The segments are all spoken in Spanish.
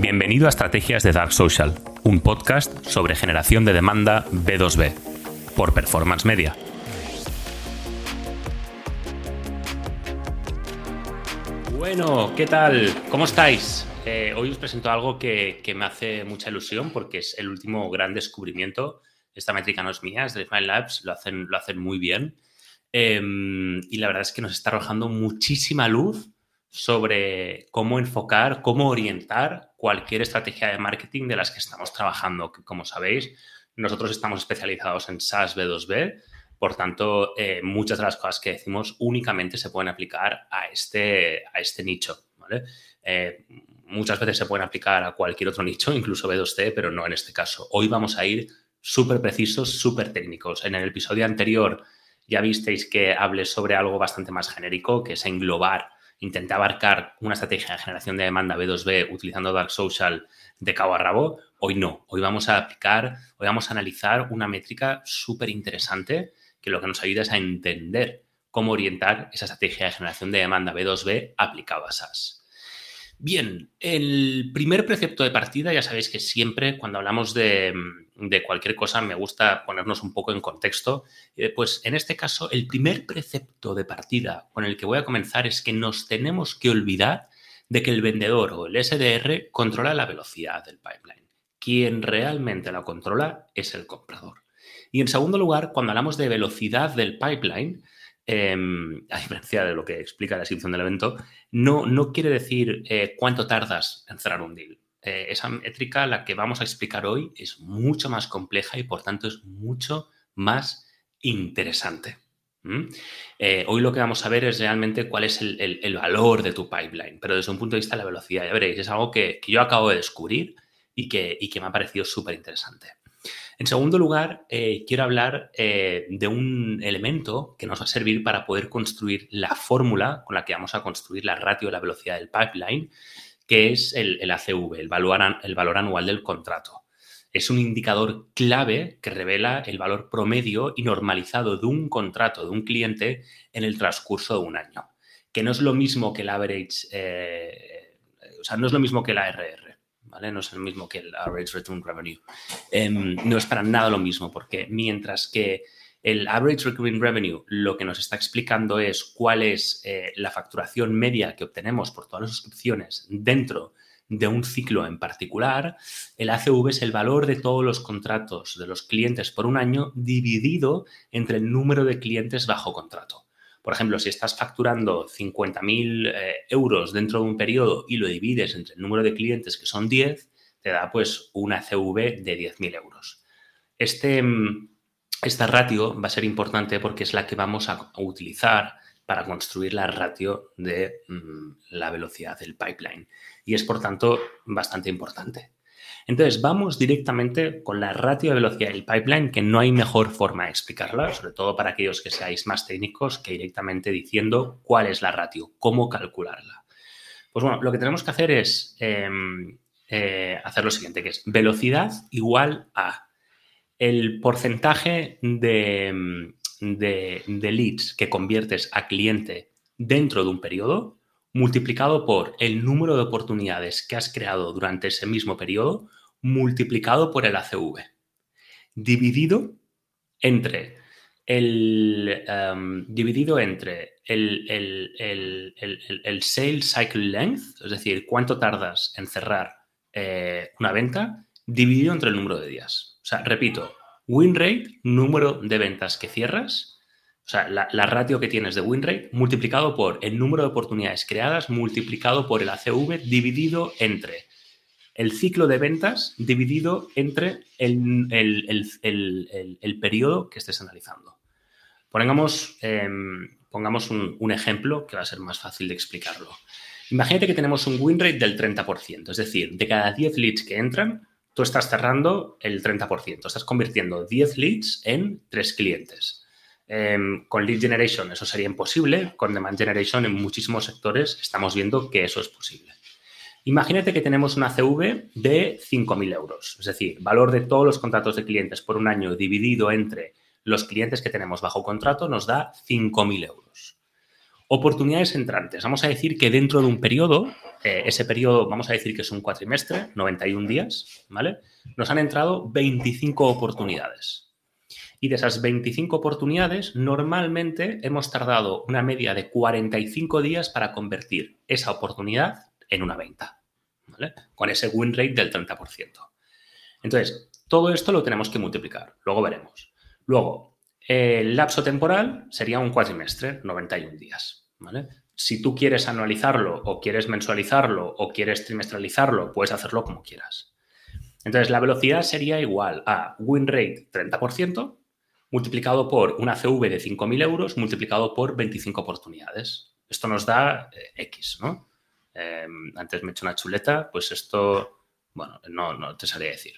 Bienvenido a Estrategias de Dark Social, un podcast sobre generación de demanda B2B, por Performance Media. Bueno, ¿qué tal? ¿Cómo estáis? Eh, hoy os presento algo que, me hace mucha ilusión porque es el último gran descubrimiento. Esta métrica no es mía, es de Smile Labs, lo hacen, lo hacen muy bien. Em, y la verdad es que nos está arrojando muchísima luz sobre cómo enfocar, cómo orientar cualquier estrategia de marketing de las que estamos trabajando. Como sabéis, nosotros estamos especializados en SaaS B2B, por tanto, eh, muchas de las cosas que decimos únicamente se pueden aplicar a este, a este nicho. Eh, muchas veces se pueden aplicar a cualquier otro nicho, incluso B2C, pero no en este caso. Hoy vamos a ir súper precisos, súper técnicos. En el episodio anterior ya visteis que hablé sobre algo bastante más genérico, que es englobar intenté abarcar una estrategia de generación de demanda B2B utilizando Dark Social de cabo a rabo. Hoy no. Hoy vamos a aplicar, hoy vamos a analizar una métrica súper interesante que lo que nos ayuda es a entender cómo orientar esa estrategia de generación de demanda B2B aplicada a SaaS. Bien, el primer precepto de partida, ya sabéis que siempre cuando hablamos de, cualquier cosa me gusta ponernos un poco en contexto. Eh, pues en este caso, el primer precepto de partida con el que voy a comenzar es que nos tenemos que olvidar de que el vendedor o el SDR controla la velocidad del pipeline. Quien realmente la controla es el comprador. Y en segundo lugar, cuando hablamos de velocidad del pipeline, Em, a diferencia de lo que explica la descripción del evento, no, no quiere decir eh, cuánto tardas en cerrar un deal. Eh, esa métrica, la que vamos a explicar hoy, es mucho más compleja y por tanto es mucho más interesante. Eh, hoy lo que vamos a ver es realmente cuál es el, valor de tu pipeline, pero desde un punto de vista de la velocidad, ya veréis, es algo que, yo acabo de descubrir y que, y que me ha parecido súper interesante. En segundo lugar, eh, quiero hablar eh, de un elemento que nos va a servir para poder construir la fórmula con la que vamos a construir la ratio de la velocidad del pipeline, que es el, ACV, el valor, anual del contrato. Es un indicador clave que revela el valor promedio y normalizado de un contrato de un cliente en el transcurso de un año, que no es lo mismo que el average, eh, o sea, no es lo mismo que el No es el mismo que el Average Return Revenue. Em, no es para nada lo mismo, porque mientras que el Average Recurring Revenue lo que nos está explicando es cuál es eh, la facturación media que obtenemos por todas las suscripciones dentro de un ciclo en particular, el ACV es el valor de todos los contratos de los clientes por un año dividido entre el número de clientes bajo contrato. Por ejemplo, si estás facturando 50.000 eh, euros dentro de un periodo y lo divides entre el número de clientes que son 10, te da pues una CV de 10.000 euros. Este, mm, esta ratio va a ser importante porque es la que vamos a utilizar para construir la ratio de mm, la velocidad del pipeline. Y es, por tanto, bastante importante. Entonces, vamos directamente con la ratio de velocidad del pipeline, que no hay mejor forma de explicarla, sobre todo para aquellos que seáis más técnicos, que directamente diciendo cuál es la ratio, cómo calcularla. Pues bueno, lo que tenemos que hacer es em, eh, hacer lo siguiente, que es velocidad igual a el porcentaje de, de leads que conviertes a cliente dentro de un periodo multiplicado por el número de oportunidades que has creado durante ese mismo periodo, multiplicado por el ACV, dividido entre el, em, dividido entre el, el, sales cycle length, es decir, cuánto tardas en cerrar eh, una venta, dividido entre el número de días. O sea, repito, win rate, número de ventas que cierras, o sea, la, ratio que tienes de win rate multiplicado por el número de oportunidades creadas multiplicado por el ACV dividido entre el ciclo de ventas dividido entre el, periodo que estés analizando. Pongamos, em, pongamos un, ejemplo que va a ser más fácil de explicarlo. Imagínate que tenemos un win rate del 30%, es decir, de cada 10 leads que entran, tú estás cerrando el 30%, estás convirtiendo 10 leads en 3 clientes. Em, con lead generation eso sería imposible, con demand generation en muchísimos sectores estamos viendo que eso es posible. Imagínate que tenemos una CV de 5.000 euros, es decir, valor de todos los contratos de clientes por un año dividido entre los clientes que tenemos bajo contrato nos da 5.000 euros. Oportunidades entrantes. Vamos a decir que dentro de un periodo, eh, ese periodo, vamos a decir que es un cuatrimestre, 91 días, ¿vale? Nos han entrado 25 oportunidades. Y de esas 25 oportunidades, normalmente hemos tardado una media de 45 días para convertir esa oportunidad en una venta. Con ese win rate del 30%. Entonces, todo esto lo tenemos que multiplicar, luego veremos. Luego, el lapso temporal sería un cuatrimestre, 91 días. Si tú quieres anualizarlo o quieres mensualizarlo o quieres trimestralizarlo, puedes hacerlo como quieras. Entonces, la velocidad sería igual a win rate 30% multiplicado por una CV de 5.000 euros multiplicado por 25 oportunidades. Esto nos da eh, X, ¿no? Eh, antes me he hecho una chuleta, pues esto, bueno, no, no te sabría decir.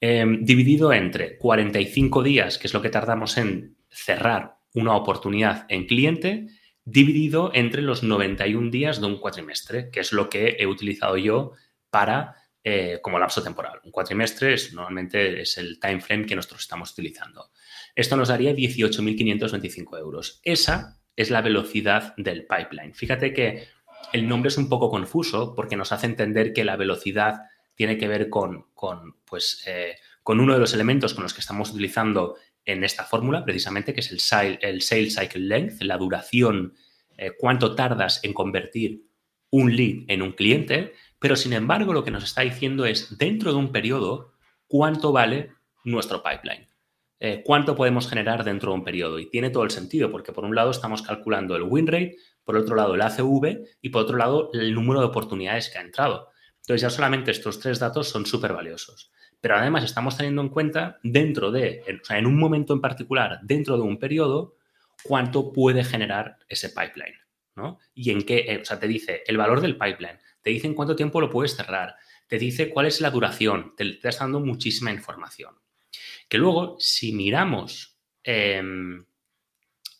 Em, dividido entre 45 días, que es lo que tardamos en cerrar una oportunidad en cliente, dividido entre los 91 días de un cuatrimestre, que es lo que he utilizado yo para eh, como lapso temporal. Un cuatrimestre es, normalmente es el time frame que nosotros estamos utilizando. Esto nos daría 18.525 euros. Esa es la velocidad del pipeline. Fíjate que el nombre es un poco confuso porque nos hace entender que la velocidad tiene que ver con, pues, eh, con uno de los elementos con los que estamos utilizando en esta fórmula, precisamente, que es el, el Sales Cycle Length, la duración, eh, cuánto tardas en convertir un lead en un cliente, pero sin embargo lo que nos está diciendo es, dentro de un periodo, cuánto vale nuestro pipeline. Eh, cuánto podemos generar dentro de un periodo. Y tiene todo el sentido, porque por un lado estamos calculando el win rate, por otro lado el ACV y por otro lado el número de oportunidades que ha entrado. Entonces ya solamente estos tres datos son súper valiosos. Pero además estamos teniendo en cuenta dentro de, o sea, en un momento en particular, dentro de un periodo, cuánto puede generar ese pipeline. ¿No? Y en qué, eh, o sea, te dice el valor del pipeline, te dice en cuánto tiempo lo puedes cerrar, te dice cuál es la duración, te, te está dando muchísima información. Que luego, si miramos, em,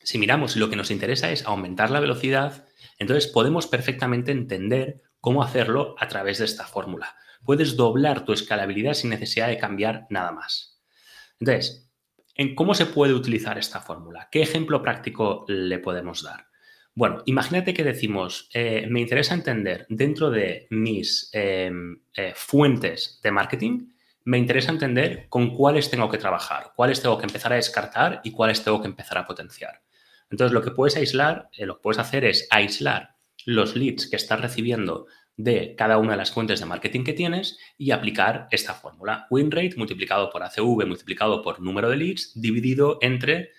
si miramos lo que nos interesa es aumentar la velocidad, entonces podemos perfectamente entender cómo hacerlo a través de esta fórmula. Puedes doblar tu escalabilidad sin necesidad de cambiar nada más. Entonces, ¿en cómo se puede utilizar esta fórmula? ¿Qué ejemplo práctico le podemos dar? Bueno, imagínate que decimos, eh, me interesa entender dentro de mis em, eh, fuentes de marketing, me interesa entender con cuáles tengo que trabajar, cuáles tengo que empezar a descartar y cuáles tengo que empezar a potenciar. Entonces, lo que puedes aislar, eh, lo que puedes hacer es aislar los leads que estás recibiendo de cada una de las fuentes de marketing que tienes y aplicar esta fórmula. Win rate multiplicado por ACV multiplicado por número de leads dividido entre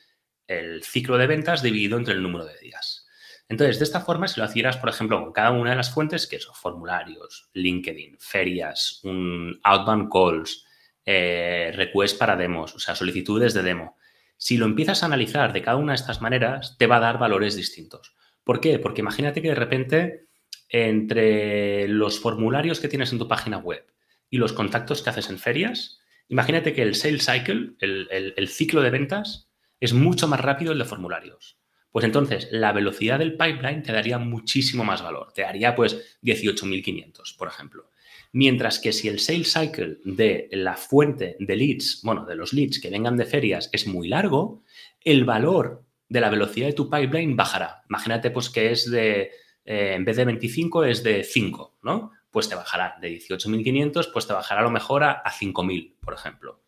el ciclo de ventas dividido entre el número de días. Entonces, de esta forma, si lo hicieras, por ejemplo, con cada una de las fuentes, que son formularios, LinkedIn, ferias, un outbound calls, eh, requests para demos, o sea, solicitudes de demo, si lo empiezas a analizar de cada una de estas maneras, te va a dar valores distintos. ¿Por qué? Porque imagínate que de repente entre los formularios que tienes en tu página web y los contactos que haces en ferias, imagínate que el sales cycle, el, ciclo de ventas, es mucho más rápido el de formularios. Pues entonces la velocidad del pipeline te daría muchísimo más valor. Te daría pues 18.500, por ejemplo. Mientras que si el sales cycle de la fuente de leads, bueno, de los leads que vengan de ferias es muy largo, el valor de la velocidad de tu pipeline bajará. Imagínate pues que es de, eh, en vez de 25 es de 5, ¿no? Pues te bajará de 18.500, pues te bajará a lo mejor a, 5.000, por ejemplo.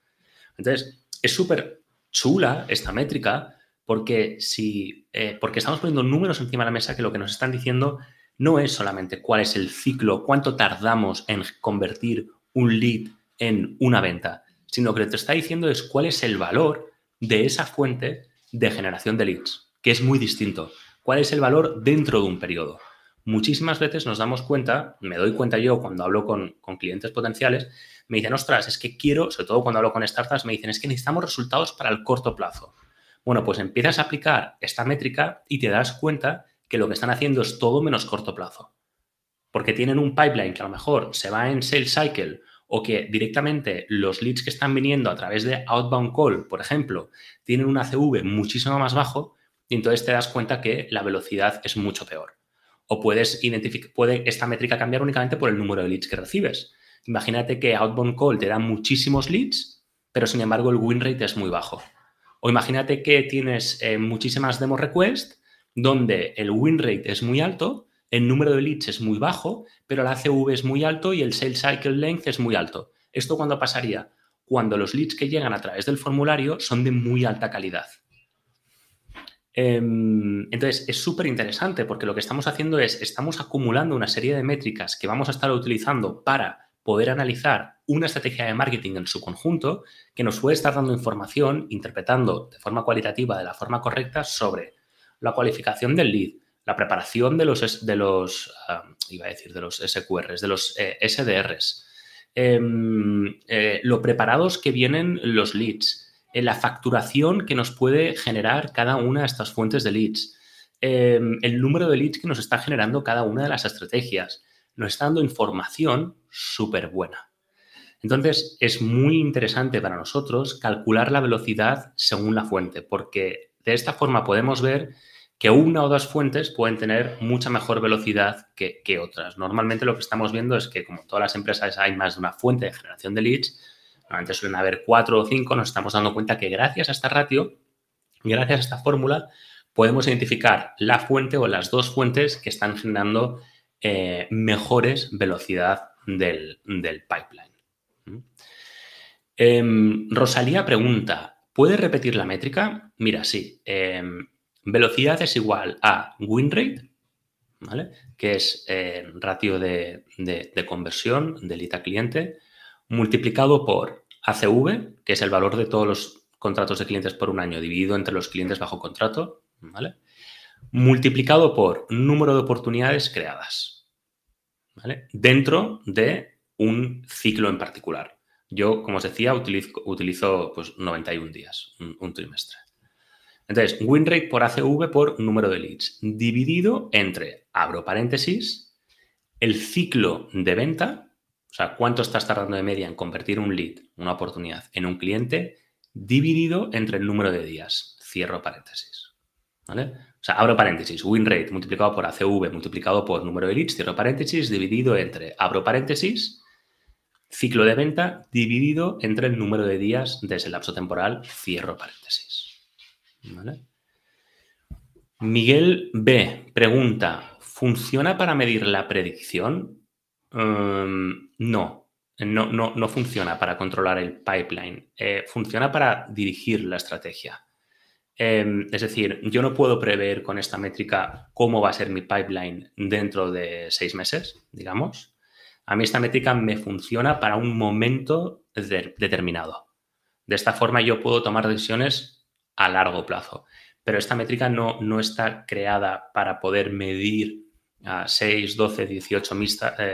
Entonces, es súper chula esta métrica porque, si, eh, porque estamos poniendo números encima de la mesa que lo que nos están diciendo no es solamente cuál es el ciclo, cuánto tardamos en convertir un lead en una venta, sino que lo que te está diciendo es cuál es el valor de esa fuente de generación de leads, que es muy distinto. ¿Cuál es el valor dentro de un periodo? Muchísimas veces nos damos cuenta, me doy cuenta yo cuando hablo con, clientes potenciales, me dicen, ostras, es que quiero, sobre todo cuando hablo con startups, me dicen, es que necesitamos resultados para el corto plazo. Bueno, pues empiezas a aplicar esta métrica y te das cuenta que lo que están haciendo es todo menos corto plazo. Porque tienen un pipeline que a lo mejor se va en sales cycle o que directamente los leads que están viniendo a través de outbound call, por ejemplo, tienen un ACV muchísimo más bajo y entonces te das cuenta que la velocidad es mucho peor. O puedes identificar, puede esta métrica cambiar únicamente por el número de leads que recibes. Imagínate que outbound call te da muchísimos leads, pero sin embargo el win rate es muy bajo. O imagínate que tienes eh, muchísimas demo requests, donde el win rate es muy alto, el número de leads es muy bajo, pero la ACV es muy alto y el sales cycle length es muy alto. ¿Esto cuándo pasaría? Cuando los leads que llegan a través del formulario son de muy alta calidad. Em, entonces, es súper interesante porque lo que estamos haciendo es, estamos acumulando una serie de métricas que vamos a estar utilizando para poder analizar una estrategia de marketing en su conjunto que nos puede estar dando información, interpretando de forma cualitativa, de la forma correcta, sobre la cualificación del lead, la preparación de los, de los iba a decir, de los SQRs, de los eh, SDRs, em, eh, lo preparados que vienen los leads, eh, la facturación que nos puede generar cada una de estas fuentes de leads, em, el número de leads que nos está generando cada una de las estrategias. Nos está dando información súper buena. Entonces, es muy interesante para nosotros calcular la velocidad según la fuente, porque de esta forma podemos ver que una o dos fuentes pueden tener mucha mejor velocidad que, otras. Normalmente lo que estamos viendo es que como todas las empresas hay más de una fuente de generación de leads, normalmente suelen haber cuatro o cinco, nos estamos dando cuenta que gracias a esta ratio, gracias a esta fórmula, podemos identificar la fuente o las dos fuentes que están generando eh, mejores velocidad del, pipeline. ¿Mm? Em, Rosalía pregunta, ¿puedes repetir la métrica? Mira, sí. Em, Velocidad es igual a win rate, ¿vale? que es eh, ratio de, conversión del lead cliente, multiplicado por ACV, que es el valor de todos los contratos de clientes por un año dividido entre los clientes bajo contrato, ¿vale? multiplicado por número de oportunidades creadas, ¿vale? dentro de un ciclo en particular. Yo, como os decía, utilizo, pues, 91 días, un trimestre. Entonces, win rate por ACV por número de leads, dividido entre, abro paréntesis, el ciclo de venta, o sea, cuánto estás tardando de media en convertir un lead, una oportunidad, en un cliente, dividido entre el número de días, cierro paréntesis. ¿Vale? Sea, abro paréntesis, win rate multiplicado por ACV multiplicado por número de leads, cierro paréntesis, dividido entre, abro paréntesis, ciclo de venta, dividido entre el número de días de ese lapso temporal, cierro paréntesis. Miguel B. pregunta, ¿funciona para medir la predicción? Em, no, no, no, funciona para controlar el pipeline. Eh, funciona para dirigir la estrategia. Em, es decir, yo no puedo prever con esta métrica cómo va a ser mi pipeline dentro de seis meses, digamos. A mí esta métrica me funciona para un momento determinado. De esta forma yo puedo tomar decisiones a largo plazo. Pero esta métrica no, no está creada para poder medir a 6, 12, 18,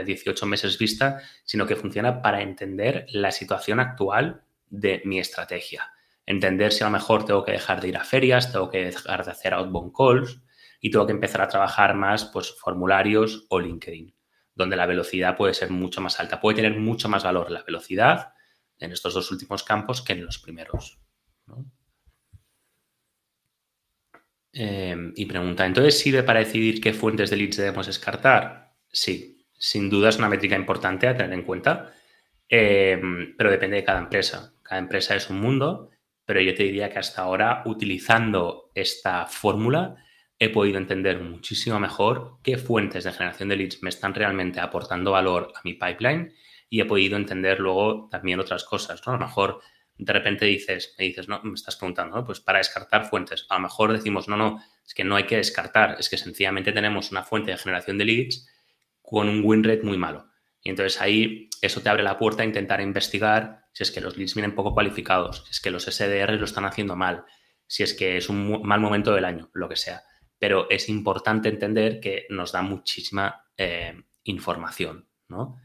18 meses vista, sino que funciona para entender la situación actual de mi estrategia. Entender si a lo mejor tengo que dejar de ir a ferias, tengo que dejar de hacer outbound calls y tengo que empezar a trabajar más pues, formularios o LinkedIn, donde la velocidad puede ser mucho más alta. Puede tener mucho más valor la velocidad en estos dos últimos campos que en los primeros. Em, y pregunta, ¿entonces sirve para decidir qué fuentes de leads debemos descartar? Sí, sin duda es una métrica importante a tener en cuenta, em, pero depende de cada empresa. Cada empresa es un mundo, pero yo te diría que hasta ahora, utilizando esta fórmula, he podido entender muchísimo mejor qué fuentes de generación de leads me están realmente aportando valor a mi pipeline y he podido entender luego también otras cosas. ¿no? A lo mejor de repente dices, me dices, no, me estás preguntando, ¿no? Pues para descartar fuentes. A lo mejor decimos, no, no, es que no hay que descartar, es que sencillamente tenemos una fuente de generación de leads con un win rate muy malo. Y entonces ahí eso te abre la puerta a intentar investigar si es que los leads vienen poco cualificados, si es que los SDR lo están haciendo mal, si es que es un mal momento del año, lo que sea. Pero es importante entender que nos da muchísima eh, información, ¿no?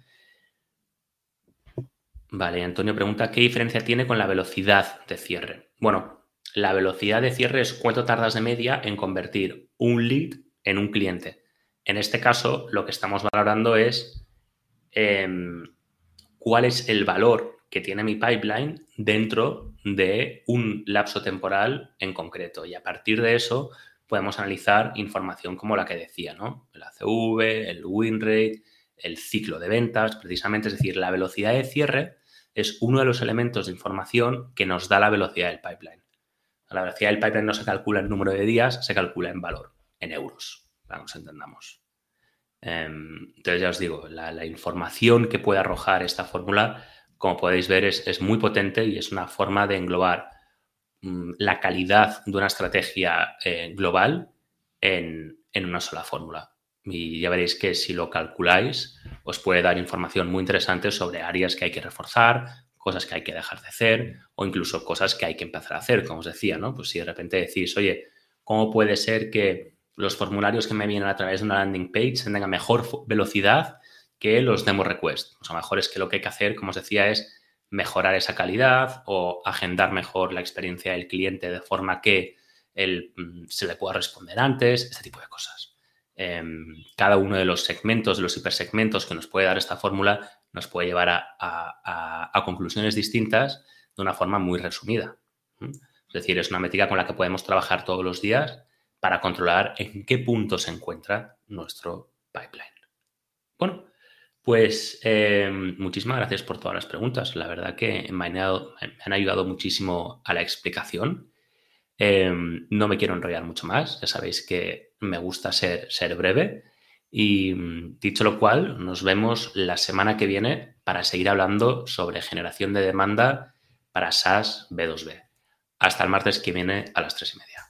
Vale, Antonio pregunta, ¿qué diferencia tiene con la velocidad de cierre? Bueno, la velocidad de cierre es cuánto tardas de media en convertir un lead en un cliente. En este caso, lo que estamos valorando es em, cuál es el valor que tiene mi pipeline dentro de un lapso temporal en concreto. Y a partir de eso podemos analizar información como la que decía, ¿no? El ACV, el win rate, el ciclo de ventas, precisamente, es decir, la velocidad de cierre es uno de los elementos de información que nos da la velocidad del pipeline. La velocidad del pipeline no se calcula en número de días, se calcula en valor. en euros, para que nos entendamos. Em, entonces ya os digo, la, información que puede arrojar esta fórmula, como podéis ver, es, muy potente y es una forma de englobar mm, la calidad de una estrategia eh, global en, en una sola fórmula. Y ya veréis que si lo calculáis, os puede dar información muy interesante sobre áreas que hay que reforzar, cosas que hay que dejar de hacer o incluso cosas que hay que empezar a hacer, como os decía, ¿no? Pues si de repente decís, oye, ¿cómo puede ser que los formularios que me vienen a través de una landing page tengan mejor velocidad que los demo requests? O sea, mejor es que lo que hay que hacer, como os decía, es mejorar esa calidad o agendar mejor la experiencia del cliente de forma que él, mm, se le pueda responder antes, este tipo de cosas. Em, cada uno de los segmentos, de los hipersegmentos que nos puede dar esta fórmula, nos puede llevar a, conclusiones distintas de una forma muy resumida. Es decir, es una métrica con la que podemos trabajar todos los días para controlar en qué punto se encuentra nuestro pipeline. Bueno, pues eh, muchísimas gracias por todas las preguntas. La verdad que me han, ayudado muchísimo a la explicación. Eh, no me quiero enrollar mucho más. Ya sabéis que me gusta ser, ser breve. Y mm, dicho lo cual, nos vemos la semana que viene para seguir hablando sobre generación de demanda para SaaS B2B. Hasta el martes que viene a las 3 y media.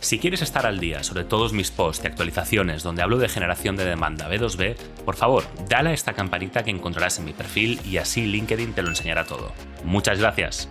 Si quieres estar al día sobre todos mis posts y actualizaciones donde hablo de generación de demanda B2B, por favor, dale a esta campanita que encontrarás en mi perfil y así LinkedIn te lo enseñará todo. Muchas gracias.